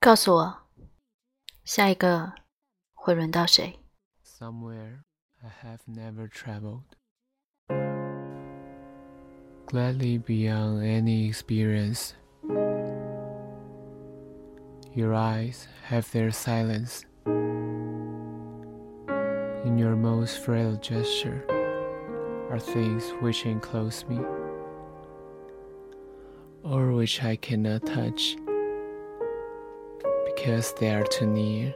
告诉我，下一个会轮到谁？Somewhere I have never traveled, gladly beyond any experience. Your eyes have their silence. In your most frail gesture are things which enclose me, or which I cannot touch because they are too near.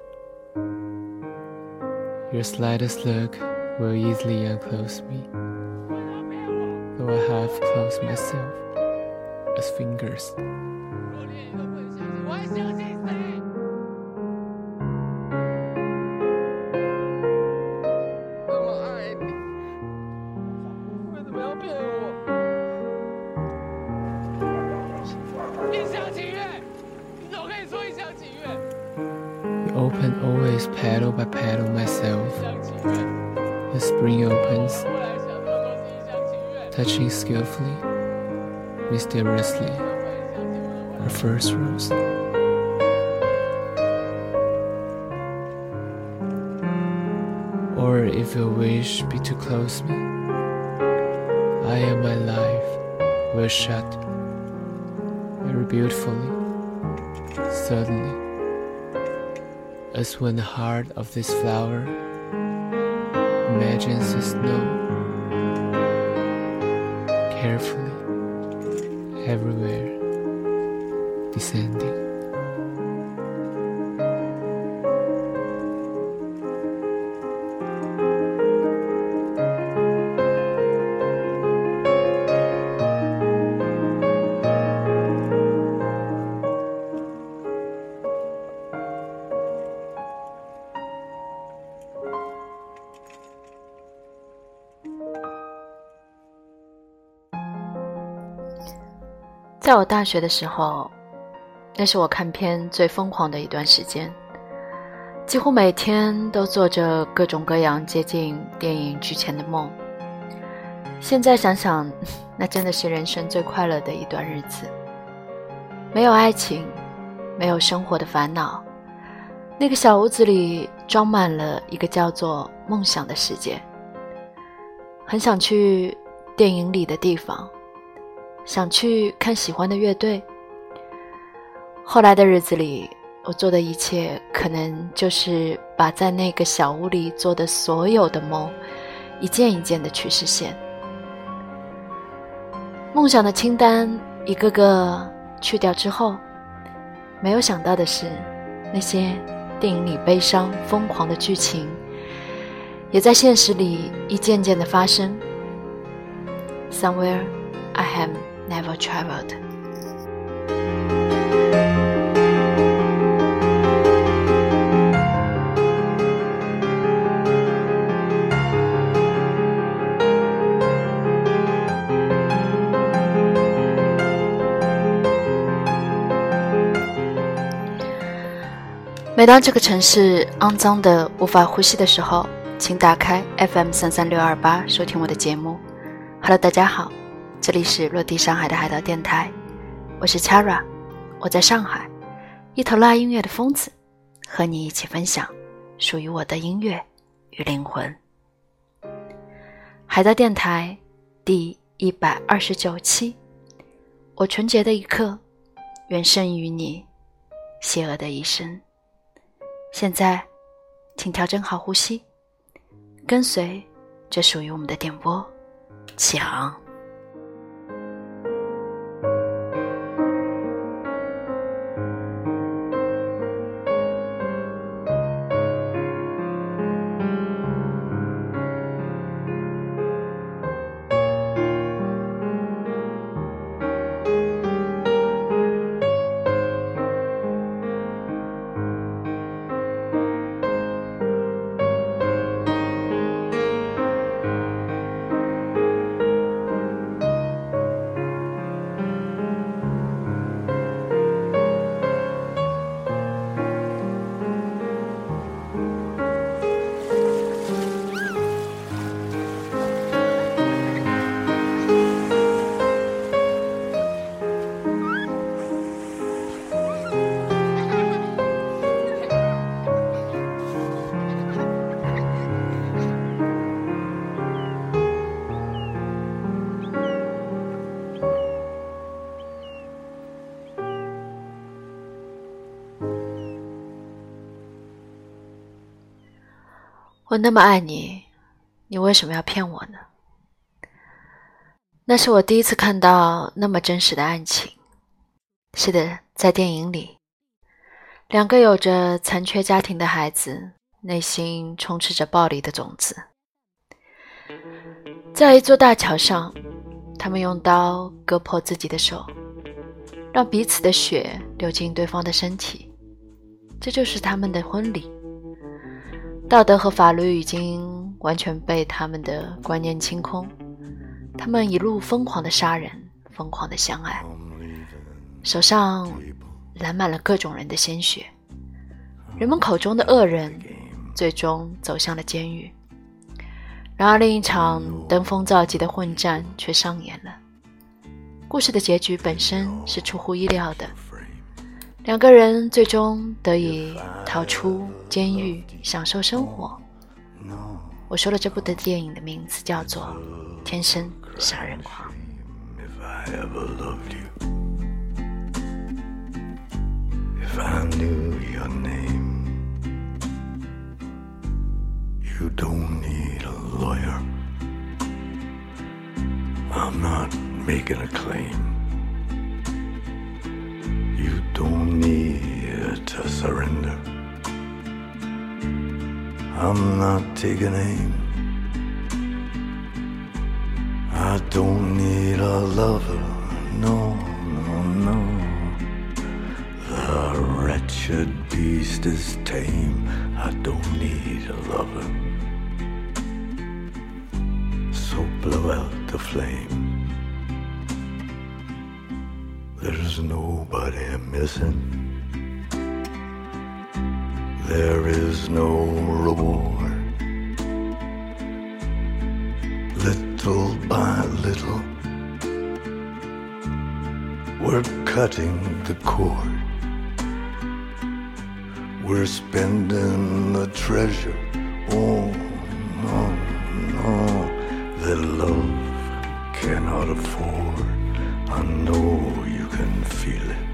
Your slightest look will easily unclose me, though I have closed myself as fingers. 'Open always paddle by paddle myself. The spring opens, touching skillfully, mysteriously, our first rose. Or if your wish be to close me, I am my life will shut very beautifully, suddenly as when the heart of this flower imagines the snow carefully everywhere descending. 在我大学的时候，那是我看片最疯狂的一段时间，几乎每天都做着各种各样接近电影剧情的梦。现在想想，那真的是人生最快乐的一段日子。没有爱情，没有生活的烦恼，那个小屋子里装满了一个叫做梦想的世界。很想去电影里的地方。想去看喜欢的乐队。后来的日子里，我做的一切，可能就是把在那个小屋里做的所有的梦，一件一件的去实现。梦想的清单一个个去掉之后，没有想到的是，那些电影里悲伤疯狂的剧情，也在现实里一件件的发生。Somewhere I have. Never traveled. 每当这个城市肮脏的无法呼吸的时候，请打开 FM 三三六二八收听我的节目。Hello，大家好。这里是落地上海的海盗电台，我是 Chara，我在上海，一头拉音乐的疯子，和你一起分享属于我的音乐与灵魂。海盗电台第一百二十九期，我纯洁的一刻，远胜于你邪恶的一生。现在，请调整好呼吸，跟随这属于我们的电波，起航。我那么爱你，你为什么要骗我呢？那是我第一次看到那么真实的爱情。是的，在电影里，两个有着残缺家庭的孩子，内心充斥着暴力的种子，在一座大桥上，他们用刀割破自己的手，让彼此的血流进对方的身体，这就是他们的婚礼。道德和法律已经完全被他们的观念清空，他们一路疯狂的杀人，疯狂的相爱，手上染满了各种人的鲜血。人们口中的恶人，最终走向了监狱。然而，另一场登峰造极的混战却上演了。故事的结局本身是出乎意料的。两个人最终得以逃出监狱，享受生活。我说了，这部的电影的名字叫做《天生杀人狂》。Don't need to surrender. I'm not taking aim. I don't need a lover, no, no, no. The wretched beast is tame. I don't need a lover. So blow out the flame. There's nobody missing. There is no reward. Little by little, we're cutting the cord. We're spending the treasure. Oh, no, no, that love cannot afford. I know can feel it.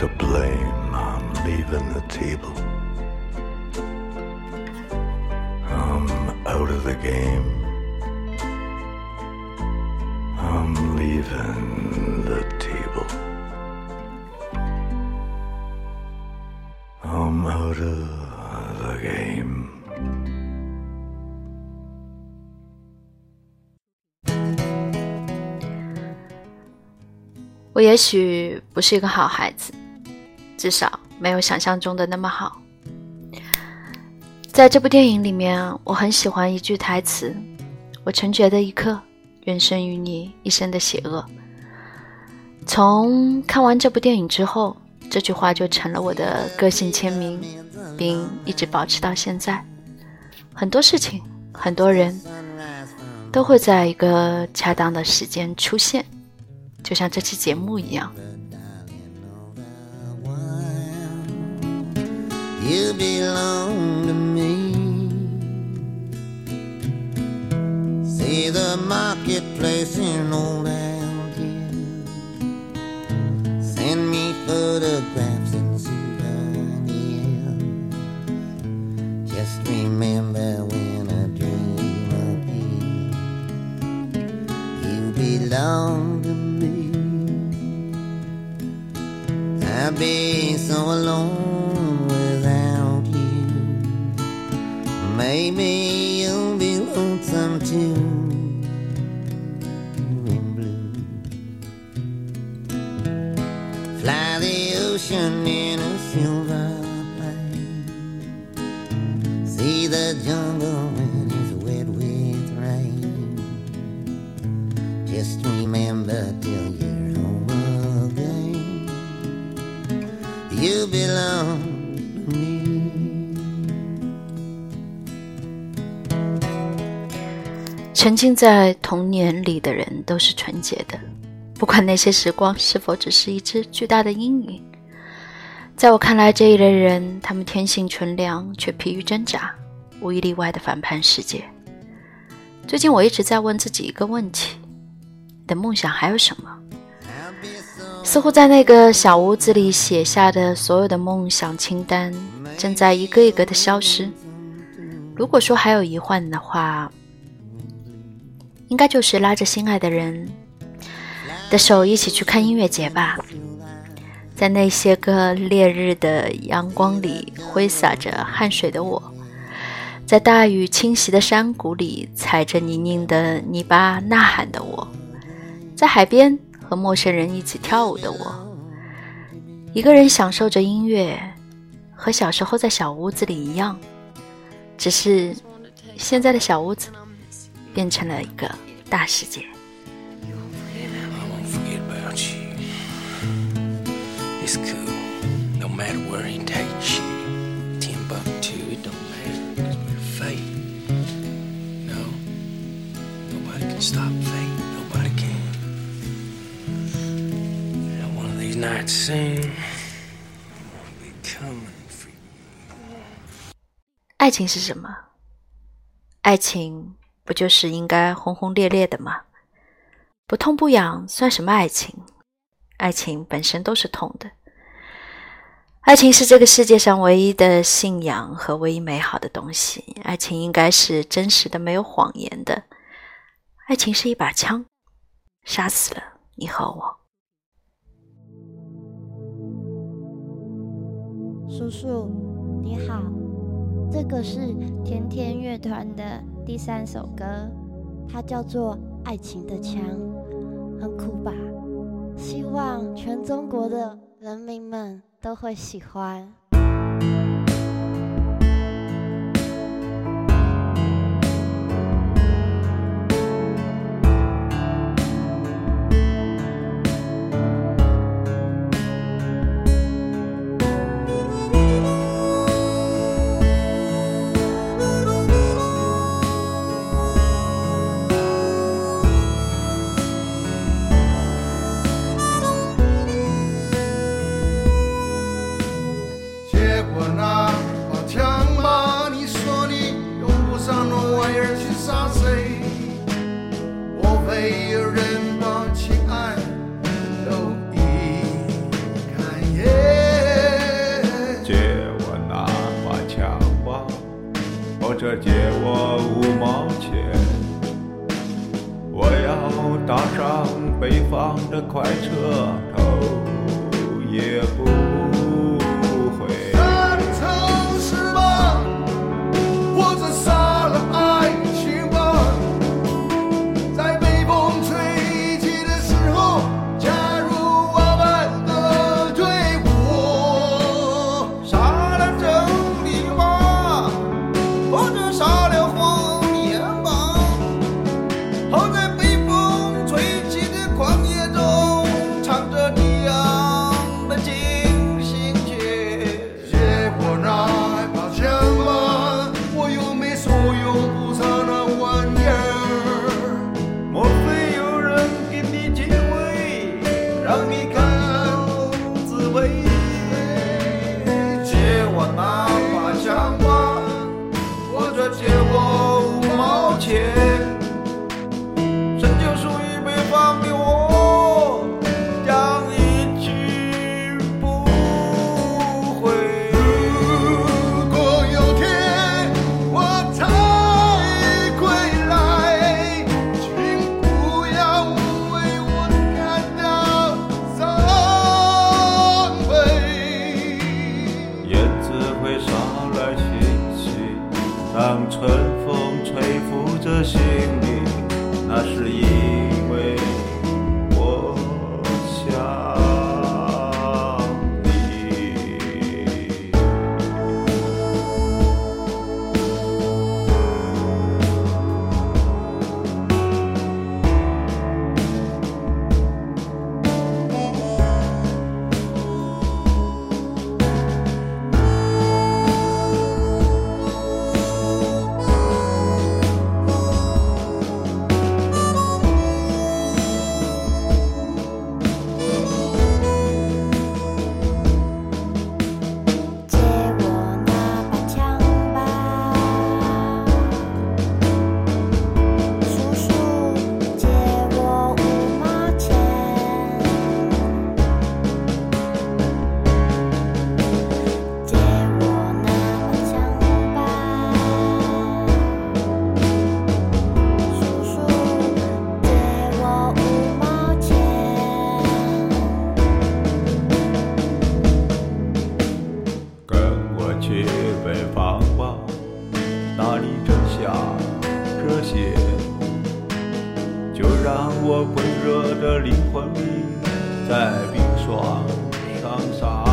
to blame. I'm leaving the table. I'm out of the game. I'm leaving the table. I'm out of the game. 我也许不是一个好孩子， 至少没有想象中的那么好。在这部电影里面，我很喜欢一句台词：“我成觉的一刻，愿生于你一生的邪恶。”从看完这部电影之后，这句话就成了我的个性签名，并一直保持到现在。很多事情，很多人，都会在一个恰当的时间出现。就像这期节目一样。You belong to me. See the marketplace in old You belong to me. 沉浸在童年里的人都是纯洁的，不管那些时光是否只是一只巨大的阴影。在我看来，这一类人，他们天性纯良，却疲于挣扎，无一例外的反叛世界。最近我一直在问自己一个问题：你的梦想还有什么？似乎在那个小屋子里写下的所有的梦想清单，正在一个一个的消失。如果说还有遗憾的话，应该就是拉着心爱的人的手一起去看音乐节吧，在那些个烈日的阳光里挥洒着汗水的我，在大雨侵袭的山谷里踩着泥泞的泥巴呐喊的我，在海边和陌生人一起跳舞的我，一个人享受着音乐，和小时候在小屋子里一样，只是现在的小屋子。变成了一个大世界。I won't forget about you. It's cool, no matter where it for you. 爱情是什么？爱情不就是应该轰轰烈烈的吗？不痛不痒算什么爱情？爱情本身都是痛的。爱情是这个世界上唯一的信仰和唯一美好的东西。爱情应该是真实的，没有谎言的。爱情是一把枪，杀死了你和我。叔叔，你好，这个是甜甜乐团的第三首歌，它叫做《爱情的枪》，很酷吧？希望全中国的人民们都会喜欢。这借我五毛钱。我要搭上北方的快车，头也不让你在冰霜上撒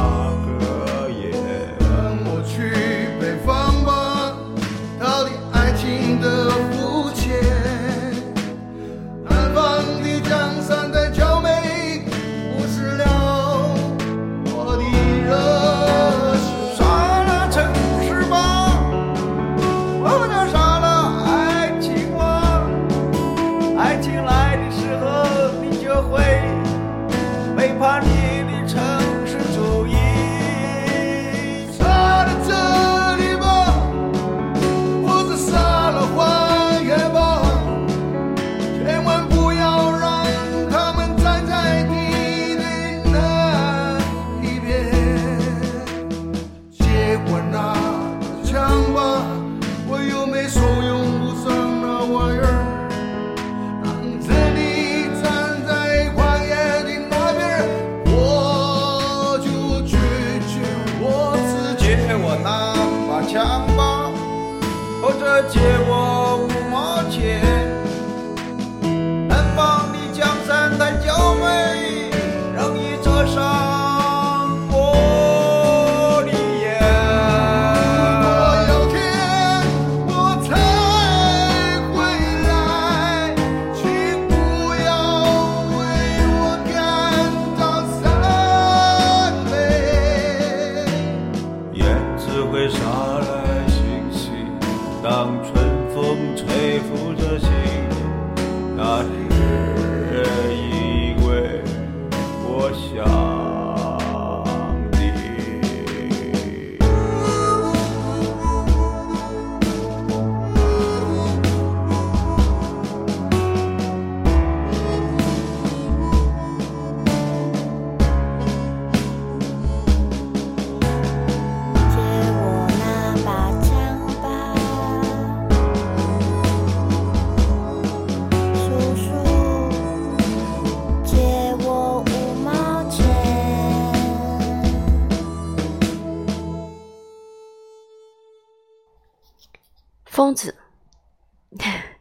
疯子，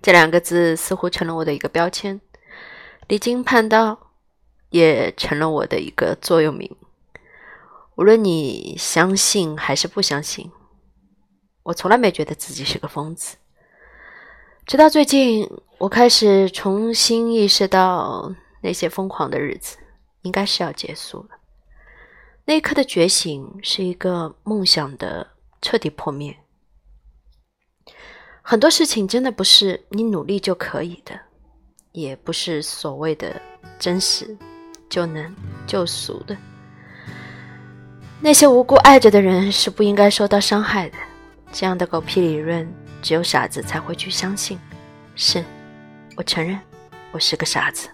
这两个字似乎成了我的一个标签，离经叛道也成了我的一个座右铭。无论你相信还是不相信，我从来没觉得自己是个疯子。直到最近，我开始重新意识到，那些疯狂的日子应该是要结束了。那一刻的觉醒，是一个梦想的彻底破灭。很多事情真的不是你努力就可以的，也不是所谓的真实就能救赎的。那些无辜爱着的人是不应该受到伤害的。这样的狗屁理论，只有傻子才会去相信。是，我承认，我是个傻子。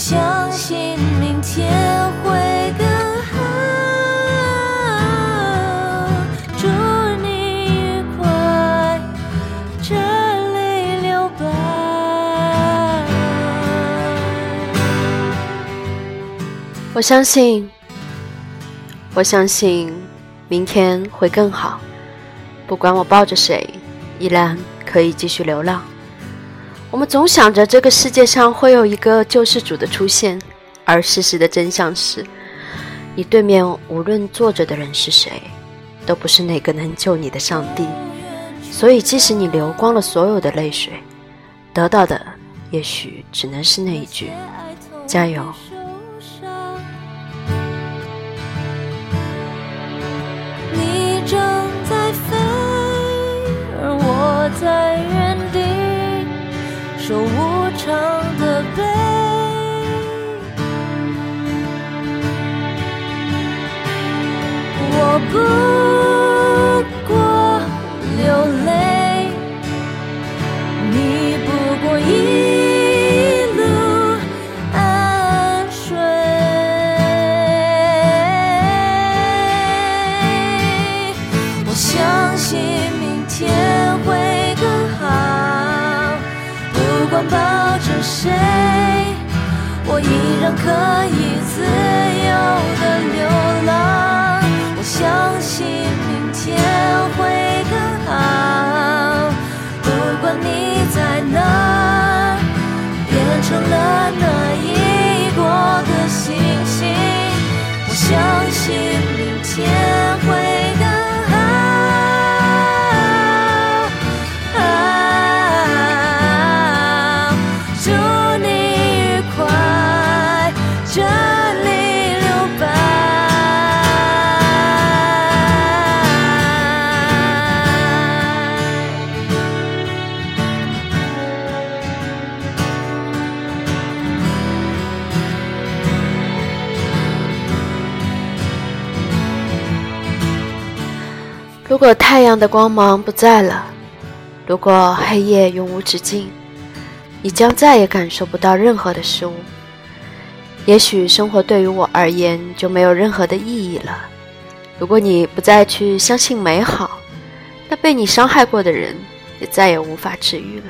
相信明天会更好，祝你愉快，这里留白。我相信，我相信明天会更好。不管我抱着谁，依然可以继续流浪。我们总想着这个世界上会有一个救世主的出现，而事实的真相是，你对面无论坐着的人是谁，都不是那个能救你的上帝。所以，即使你流光了所有的泪水，得到的也许只能是那一句：加油。你正在飞，而我在远守无常的悲。我不相信明天如果太阳的光芒不在了，如果黑夜永无止境，你将再也感受不到任何的事物。也许生活对于我而言就没有任何的意义了。如果你不再去相信美好，那被你伤害过的人也再也无法治愈了。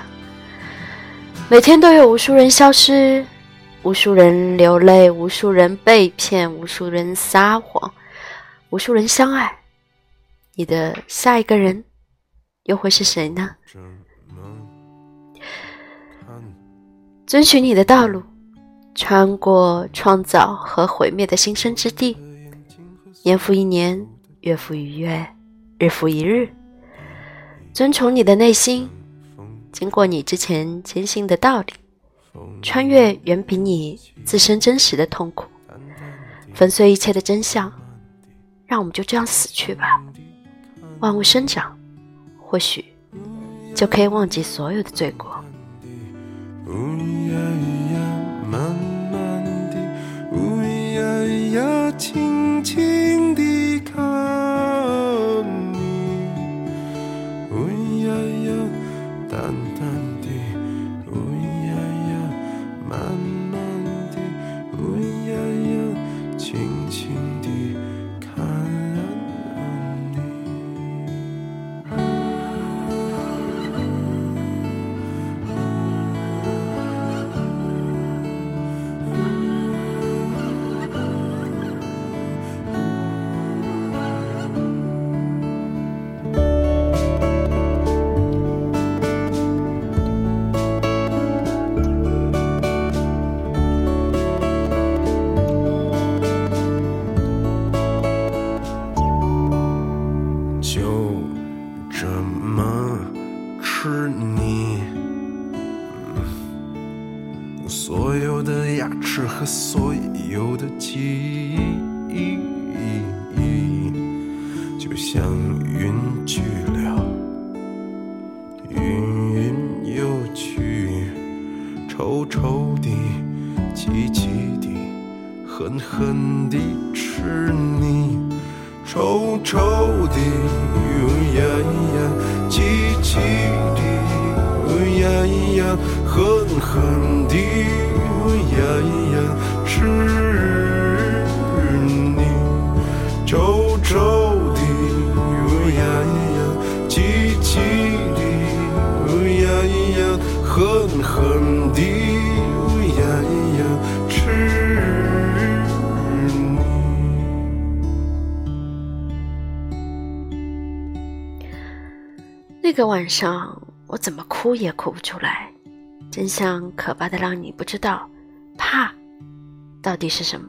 每天都有无数人消失，无数人流泪，无数人被骗，无数人撒谎，无数人相爱。你的下一个人又会是谁呢？遵循你的道路，穿过创造和毁灭的新生之地，年复一年，月复一月，日复一日，遵从你的内心，经过你之前坚信的道理，穿越远比你自身真实的痛苦，粉碎一切的真相，让我们就这样死去吧。万物生长，或许就可以忘记所有的罪过。轻轻地靠呜呀，狠狠的，呜呀呀，是你，臭臭的，呜呀呀，气气的，呜呀呀，狠狠的，呜呀呀，是你。那个晚上，怎么哭也哭不出来，真相可怕的让你不知道，怕到底是什么。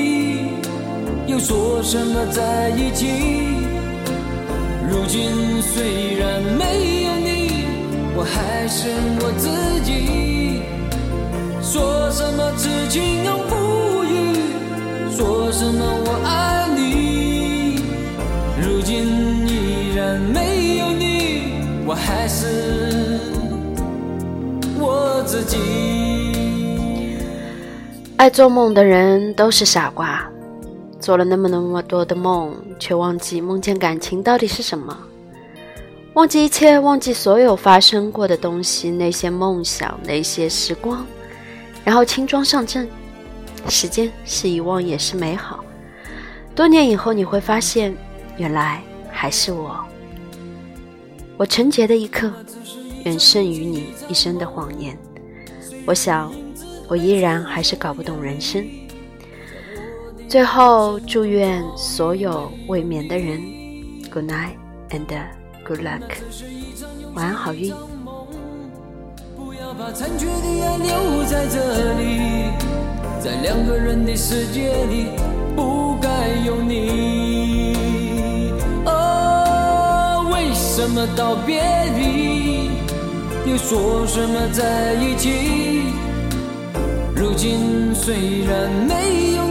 又说什么在一起？如今虽然没有你，我还是我自己。说什么痴情永不渝，说什么我爱你。如今依然没有你，我还是我自己。爱做梦的人都是傻瓜，做了那么那么多的梦，却忘记梦见感情到底是什么，忘记一切，忘记所有发生过的东西，那些梦想，那些时光，然后轻装上阵。时间是遗忘，也是美好。多年以后，你会发现，原来还是我。我纯洁的一刻，远胜于你一生的谎言。我想，我依然还是搞不懂人生。最后，祝愿所有未眠的人，Good night and good luck，晚安，好运。不要把残缺的爱留在这里，在两个人的世界里不该有你。哦，为什么道别离，又说什么在一起？如今虽然没有，